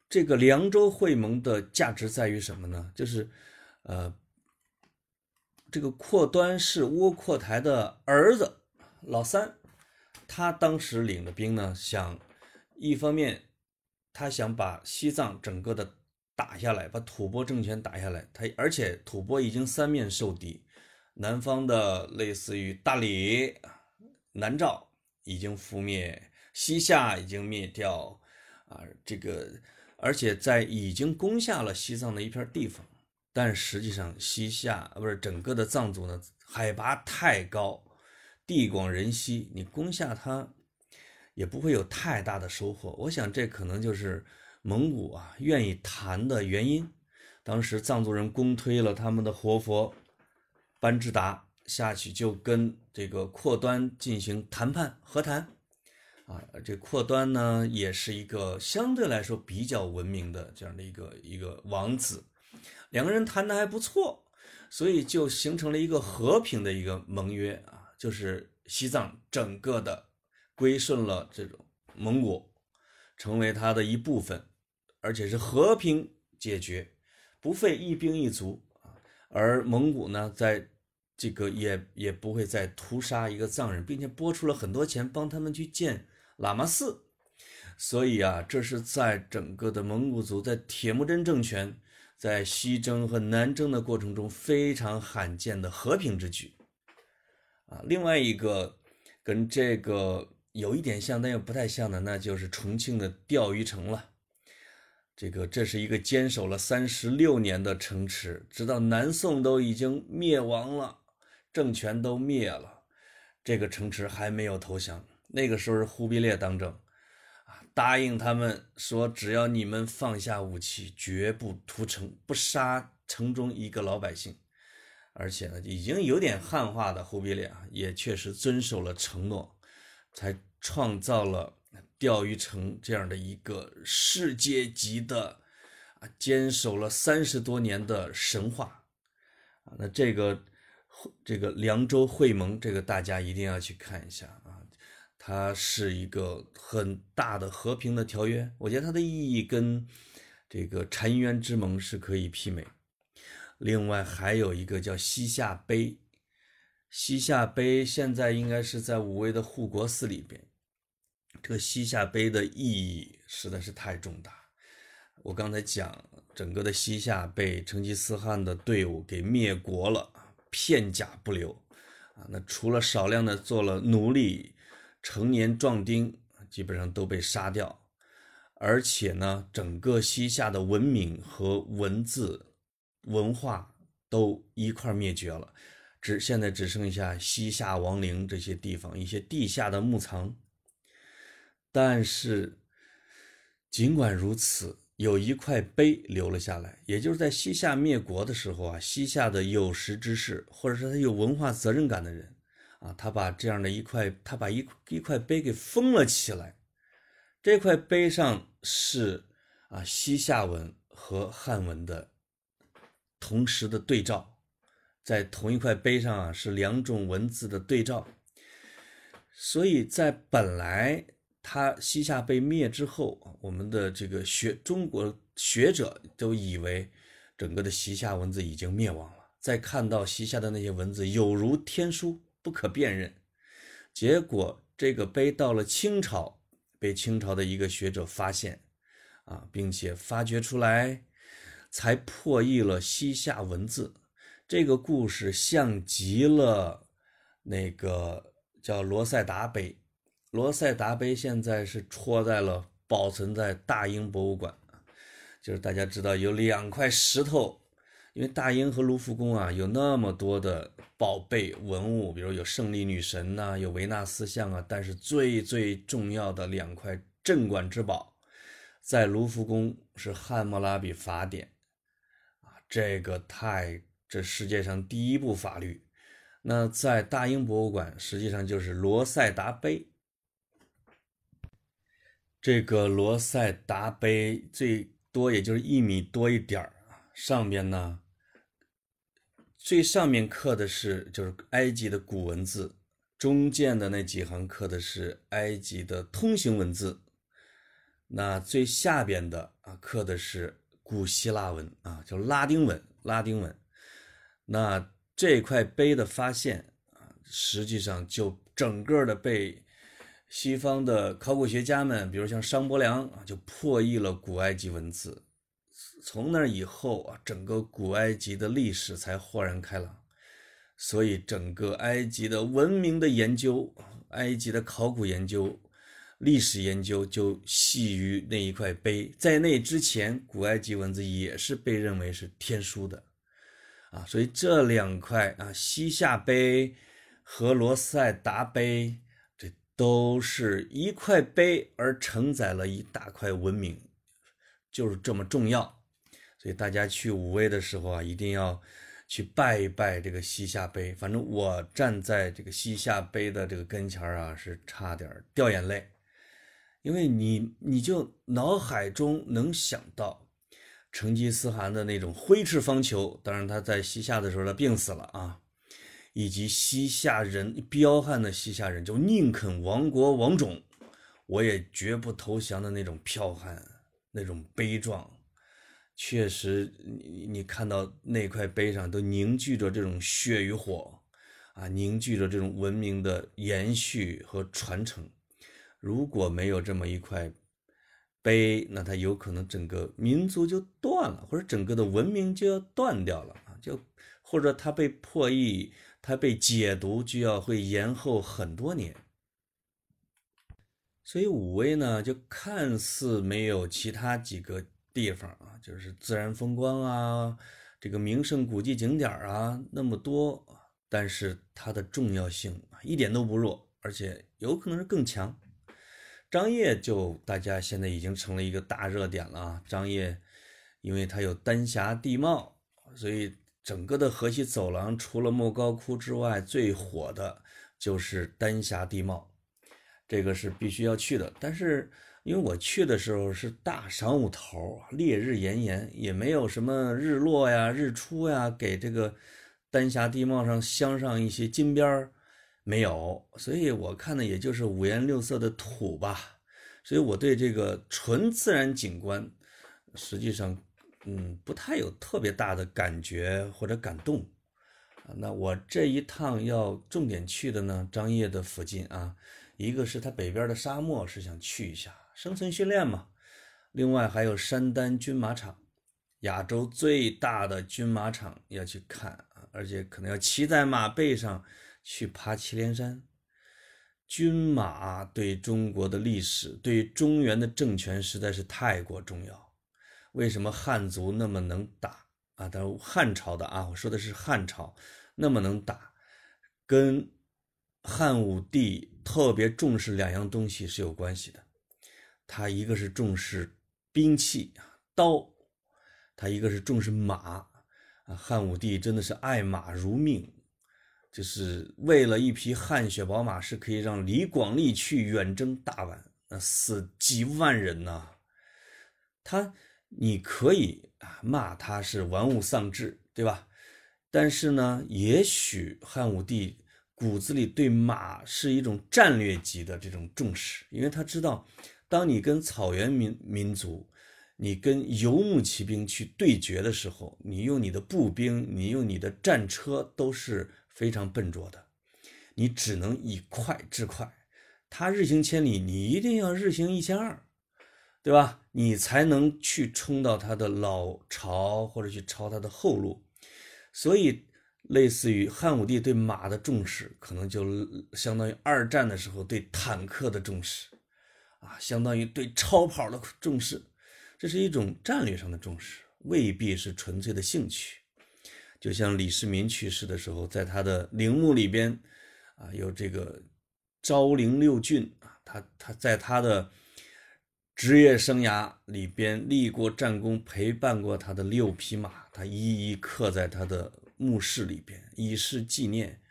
这个凉州会盟的价值在于什么呢？就是，呃，这个阔端是窝阔台的儿子老三，他当时领的兵呢，想一方面他想把西藏整个的打下来，把吐蕃政权打下来。他而且吐蕃已经三面受敌，南方的类似于大理、南诏已经覆灭，西夏已经灭掉。啊，这个，而且在已经攻下了西藏的一片地方，但实际上西夏不是整个的藏族呢，海拔太高，地广人稀，你攻下它也不会有太大的收获。我想这可能就是蒙古啊愿意谈的原因。当时藏族人公推了他们的活佛班智达下去，就跟这个阔端进行谈判和谈。啊，这阔端呢，也是一个相对来说比较文明的这样的一个一个王子，两个人谈的还不错，所以就形成了一个和平的一个盟约啊，就是西藏整个的归顺了这种蒙古，成为他的一部分，而且是和平解决，不费一兵一卒，而蒙古呢，在这个也也不会再屠杀一个藏人，并且拨出了很多钱帮他们去建。喇嘛寺，所以啊，这是在整个的蒙古族在铁木真政权在西征和南征的过程中非常罕见的和平之举啊。另外一个跟这个有一点像但又不太像的，那就是重庆的钓鱼城了。这个这是一个坚守了三十六年的城池，直到南宋都已经灭亡了，政权都灭了，这个城池还没有投降。那个时候是忽必烈当政，啊，答应他们说，只要你们放下武器，绝不屠城，不杀城中一个老百姓。而且呢，已经有点汉化的忽必烈啊，也确实遵守了承诺，才创造了钓鱼城这样的一个世界级的啊，坚守了三十多年的神话啊。那这个这个凉州会盟，这个大家一定要去看一下啊。它是一个很大的和平的条约，我觉得它的意义跟这个澶渊之盟是可以媲美。另外还有一个叫西夏碑，西夏碑现在应该是在武威的护国寺里边。这个西夏碑的意义实在是太重大。我刚才讲，整个的西夏被成吉思汗的队伍给灭国了，片甲不留啊！那除了少量的做了奴隶。成年壮丁基本上都被杀掉，而且呢，整个西夏的文明和文字文化都一块灭绝了，只现在只剩下西夏王陵这些地方一些地下的墓藏。但是，尽管如此，有一块碑留了下来，也就是在西夏灭国的时候啊，西夏的有识之士，或者说他有文化责任感的人。啊，他把这样的一块，他把一一块碑给封了起来。这块碑上是啊西夏文和汉文的同时的对照，在同一块碑上啊是两种文字的对照。所以在本来他西夏被灭之后，我们的这个学中国学者都以为整个的西夏文字已经灭亡了。再看到西夏的那些文字，有如天书。不可辨认，结果这个碑到了清朝，被清朝的一个学者发现，啊，并且发掘出来，才破译了西夏文字。这个故事像极了那个叫罗塞达碑，罗塞达碑现在是戳在了保存在大英博物馆，就是大家知道有两块石头。因为大英和卢浮宫啊，有那么多的宝贝文物，比如有胜利女神呐，有维纳斯像啊。但是最最重要的两块镇馆之宝，在卢浮宫是《汉谟拉比法典》啊，这个太这世界上第一部法律。那在大英博物馆，实际上就是罗塞达碑。这个罗塞达碑最多也就是一米多一点儿，上面呢，最上面刻的是就是埃及的古文字，中间的那几行刻的是埃及的通行文字，那最下边的啊刻的是古希腊文啊，叫拉丁文，拉丁文。那这块碑的发现啊，实际上就整个的被。西方的考古学家们，比如像商伯良啊，就破译了古埃及文字。从那以后啊，整个古埃及的历史才豁然开朗。所以，整个埃及的文明的研究、埃及的考古研究、历史研究，就系于那一块碑。在那之前，古埃及文字也是被认为是天书的啊。所以，这两块啊，西夏碑和罗塞达碑。都是一块碑，而承载了一大块文明，就是这么重要。所以大家去武威的时候啊，一定要去拜一拜这个西夏碑。反正我站在这个西夏碑的这个跟前啊，是差点掉眼泪，因为你你就脑海中能想到成吉思汗的那种挥斥方遒。当然他在西夏的时候他病死了啊。以及西夏人彪悍的西夏人，就宁肯亡国亡种，我也绝不投降的那种剽悍、那种悲壮，确实，你你看到那块碑上都凝聚着这种血与火，啊，凝聚着这种文明的延续和传承。如果没有这么一块碑，那它有可能整个民族就断了，或者整个的文明就要断掉了啊，就或者它被破译。它被解读就要会延后很多年，所以武威呢，就看似没有其他几个地方啊，就是自然风光啊，这个名胜古迹景点啊那么多，但是它的重要性一点都不弱，而且有可能是更强。张掖就大家现在已经成了一个大热点了啊，张掖，因为它有丹霞地貌，所以。整个的河西走廊，除了莫高窟之外，最火的就是丹霞地貌，这个是必须要去的。但是因为我去的时候是大晌午头，烈日炎炎，也没有什么日落呀、日出呀，给这个丹霞地貌上镶上一些金边儿，没有。所以我看的也就是五颜六色的土吧。所以我对这个纯自然景观，实际上。嗯，不太有特别大的感觉或者感动。那我这一趟要重点去的呢，张掖的附近啊，一个是它北边的沙漠是想去一下生存训练嘛，另外还有山丹军马场，亚洲最大的军马场要去看啊，而且可能要骑在马背上去爬祁连山。军马对中国的历史，对中原的政权实在是太过重要。为什么汉族那么能打啊？但汉朝的啊，我说的是汉朝，那么能打，跟汉武帝特别重视两样东西是有关系的。他一个是重视兵器刀，他一个是重视马啊。汉武帝真的是爱马如命，就是为了一匹汗血宝马，是可以让李广利去远征大宛，那死几万人呐。他。你可以啊骂他是玩物丧志，对吧？但是呢，也许汉武帝骨子里对马是一种战略级的这种重视，因为他知道，当你跟草原民民族，你跟游牧骑兵去对决的时候，你用你的步兵，你用你的战车都是非常笨拙的，你只能以快制快，他日行千里，你一定要日行一千二。对吧？你才能去冲到他的老巢，或者去抄他的后路。所以，类似于汉武帝对马的重视，可能就相当于二战的时候对坦克的重视，啊，相当于对超跑的重视。这是一种战略上的重视，未必是纯粹的兴趣。就像李世民去世的时候，在他的陵墓里边，啊，有这个昭陵六骏啊，他他在他的。职业生涯里边立过战功、陪伴过他的六匹马，他一一刻在他的墓室里边，以示纪念。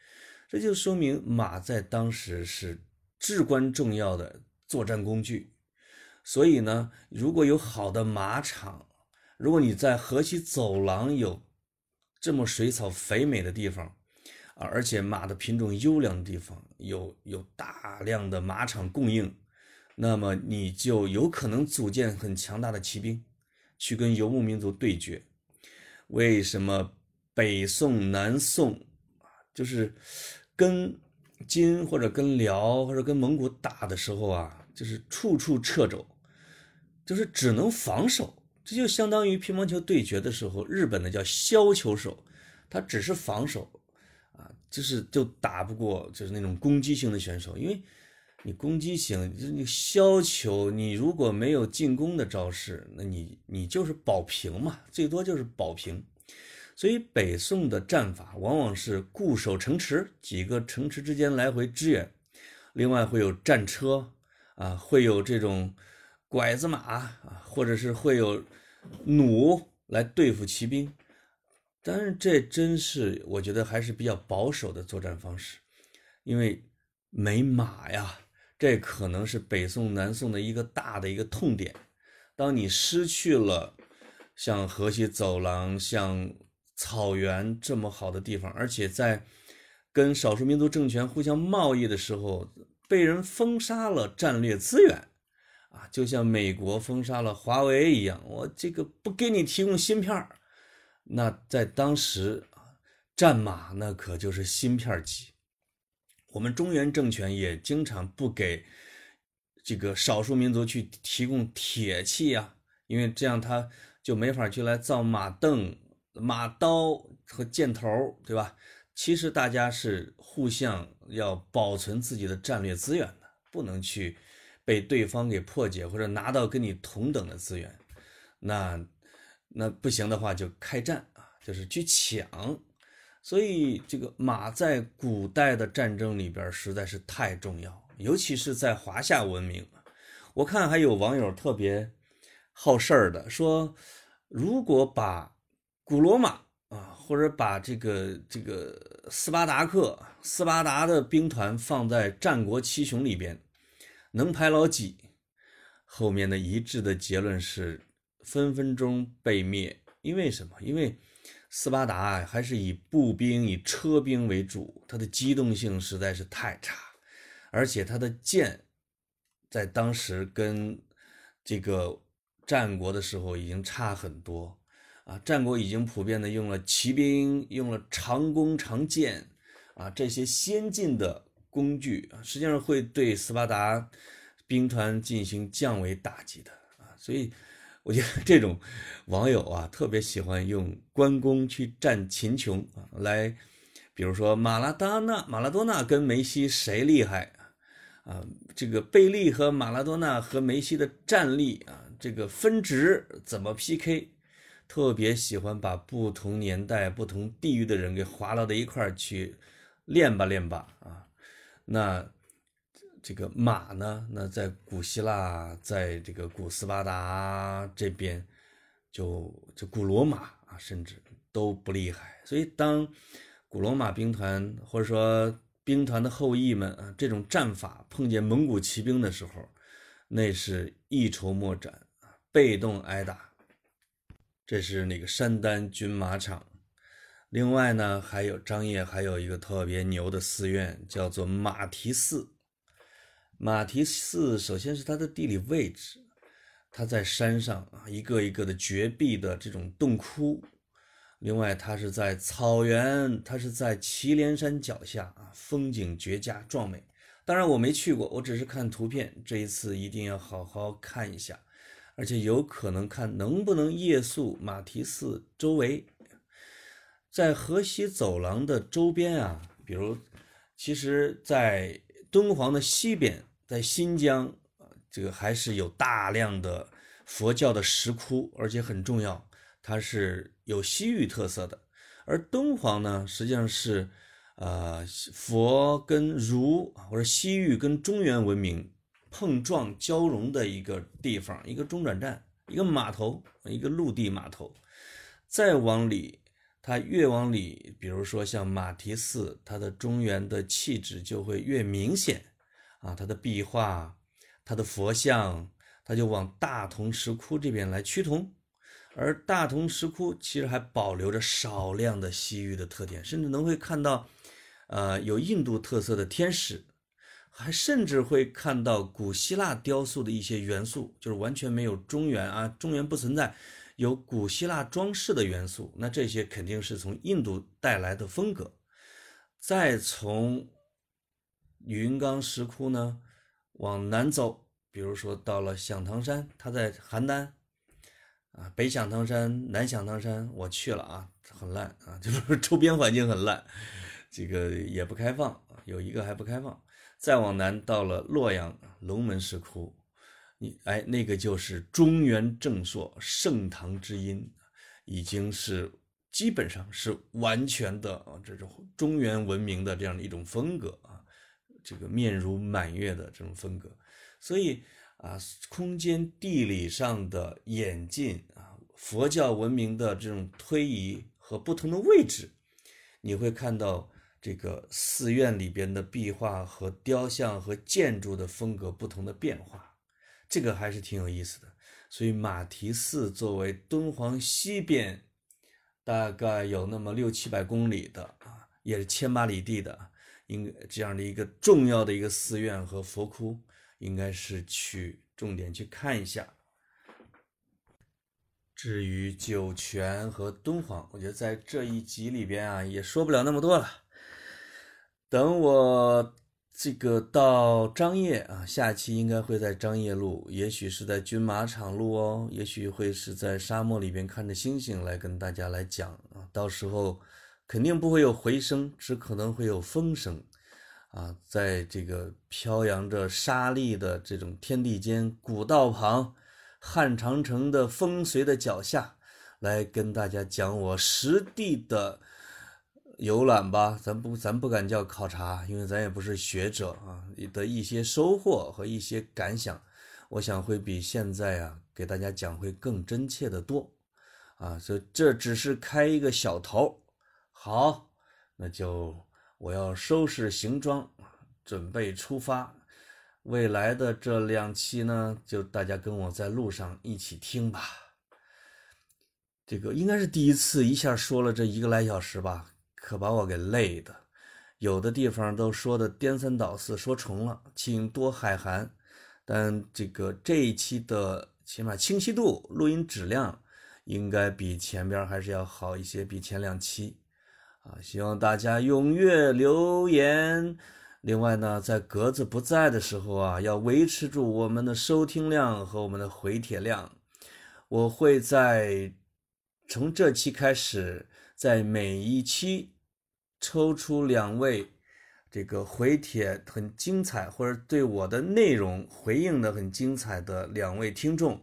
这就说明马在当时是至关重要的作战工具。所以呢，如果有好的马场，如果你在河西走廊有这么水草肥美的地方，啊，而且马的品种优良的地方，有有大量的马场供应，那么你就有可能组建很强大的骑兵，去跟游牧民族对决。为什么北宋、南宋啊，就是跟金或者跟辽或者跟蒙古打的时候啊，就是处处掣肘，就是只能防守。这就相当于乒乓球对决的时候，日本的叫削球手，他只是防守，啊，就是就打不过就是那种攻击性的选手，因为你攻击型就是你削球，你如果没有进攻的招式，那你你就是保平嘛，最多就是保平。所以北宋的战法往往是固守城池，几个城池之间来回支援，另外会有战车，啊，会有这种。拐子马啊，或者是会有弩来对付骑兵，但是这真是我觉得还是比较保守的作战方式，因为没马呀，这可能是北宋、南宋的一个大的一个痛点。当你失去了像河西走廊、像草原这么好的地方，而且在跟少数民族政权互相贸易的时候，被人封杀了战略资源。啊，就像美国封杀了华为一样，我这个不给你提供芯片那在当时，战马那可就是芯片机。我们中原政权也经常不给这个少数民族去提供铁器呀，因为这样他就没法去来造马镫、马刀和箭头，对吧？其实大家是互相要保存自己的战略资源的，不能去。被对方给破解，或者拿到跟你同等的资源，那那不行的话就开战啊，就是去抢。所以这个马在古代的战争里边实在是太重要，尤其是在华夏文明。我看还有网友特别好事儿的说，如果把古罗马啊，或者把这个这个斯巴达克、斯巴达的兵团放在战国七雄里边。能排老几？后面的一致的结论是分分钟被灭。因为什么？因为斯巴达还是以步兵、以车兵为主，它的机动性实在是太差，而且它的剑在当时跟这个战国的时候已经差很多啊。战国已经普遍的用了骑兵，用了长弓长箭啊这些先进的。工具啊，实际上会对斯巴达兵团进行降维打击的啊，所以我觉得这种网友啊，特别喜欢用关公去战秦琼啊，来，比如说马拉多纳，马拉多纳跟梅西谁厉害啊？这个贝利和马拉多纳和梅西的战力啊，这个分值怎么 PK？特别喜欢把不同年代、不同地域的人给划拉到一块儿去练吧练吧啊。那这个马呢？那在古希腊，在这个古斯巴达这边，就就古罗马啊，甚至都不厉害。所以，当古罗马兵团或者说兵团的后裔们啊，这种战法碰见蒙古骑兵的时候，那是一筹莫展啊，被动挨打。这是那个山丹军马场。另外呢，还有张掖还有一个特别牛的寺院，叫做马蹄寺。马蹄寺首先是它的地理位置，它在山上啊，一个一个的绝壁的这种洞窟。另外，它是在草原，它是在祁连山脚下啊，风景绝佳壮美。当然我没去过，我只是看图片。这一次一定要好好看一下，而且有可能看能不能夜宿马蹄寺周围。在河西走廊的周边啊，比如，其实，在敦煌的西边，在新疆这个还是有大量的佛教的石窟，而且很重要，它是有西域特色的。而敦煌呢，实际上是，呃，佛跟儒或者西域跟中原文明碰撞交融的一个地方，一个中转站，一个码头，一个陆地码头。再往里，它越往里，比如说像马蹄寺，它的中原的气质就会越明显啊，它的壁画，它的佛像，它就往大同石窟这边来趋同。而大同石窟其实还保留着少量的西域的特点，甚至能会看到，呃，有印度特色的天使，还甚至会看到古希腊雕塑的一些元素，就是完全没有中原啊，中原不存在，有古希腊装饰的元素。那这些肯定是从印度带来的风格。再从云冈石窟呢往南走，比如说到了响堂山，它在邯郸。啊，北响堂山、南响堂山，我去了啊，很烂啊，就是周边环境很烂，这个也不开放，有一个还不开放。再往南到了洛阳龙门石窟，你哎，那个就是中原正朔、盛唐之音，已经是基本上是完全的啊，这种中原文明的这样的一种风格啊，这个面如满月的这种风格，所以。啊，空间地理上的演进啊，佛教文明的这种推移和不同的位置，你会看到这个寺院里边的壁画和雕像和建筑的风格不同的变化，这个还是挺有意思的。所以马蹄寺作为敦煌西边大概有那么六七百公里的啊，也是千八里地的，应这样的一个重要的一个寺院和佛窟。应该是去重点去看一下。至于酒泉和敦煌，我觉得在这一集里边啊，也说不了那么多了。等我这个到张掖啊，下期应该会在张掖录，也许是在军马场录哦，也许会是在沙漠里边看着星星来跟大家来讲啊。到时候肯定不会有回声，只可能会有风声。啊，在这个飘扬着沙砾的这种天地间，古道旁，汉长城的风随的脚下，来跟大家讲我实地的游览吧。咱不，咱不敢叫考察，因为咱也不是学者啊。的一些收获和一些感想，我想会比现在啊给大家讲会更真切的多。啊，所以这只是开一个小头。好，那就。我要收拾行装，准备出发。未来的这两期呢，就大家跟我在路上一起听吧。这个应该是第一次一下说了这一个来小时吧，可把我给累的。有的地方都说的颠三倒四，说重了，请多海涵。但这个这一期的起码清晰度、录音质量，应该比前边还是要好一些，比前两期。啊，希望大家踊跃留言。另外呢，在格子不在的时候啊，要维持住我们的收听量和我们的回帖量。我会在从这期开始，在每一期抽出两位这个回帖很精彩或者对我的内容回应的很精彩的两位听众，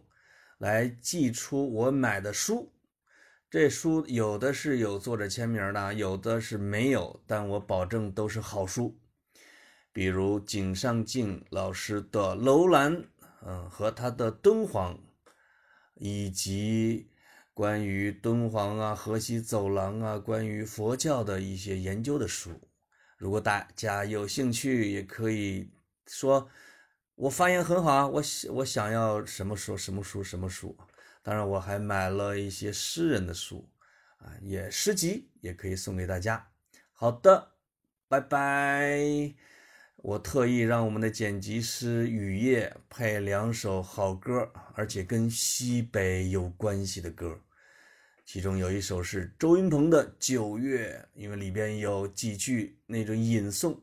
来寄出我买的书。这书有的是有作者签名的，有的是没有，但我保证都是好书。比如井上静老师的《楼兰》，嗯，和他的《敦煌》，以及关于敦煌啊、河西走廊啊、关于佛教的一些研究的书。如果大家有兴趣，也可以说我发言很好啊，我我想要什么书，什么书，什么书。当然，我还买了一些诗人的书，啊，也诗集也可以送给大家。好的，拜拜。我特意让我们的剪辑师雨夜配两首好歌，而且跟西北有关系的歌。其中有一首是周云鹏的《九月》，因为里边有几句那种吟诵，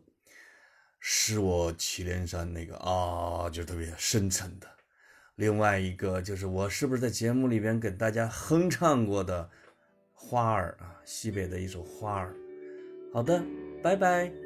是我祁连山那个啊，就特别深沉的。另外一个就是我是不是在节目里边给大家哼唱过的《花儿》啊，西北的一首《花儿》。好的，拜拜。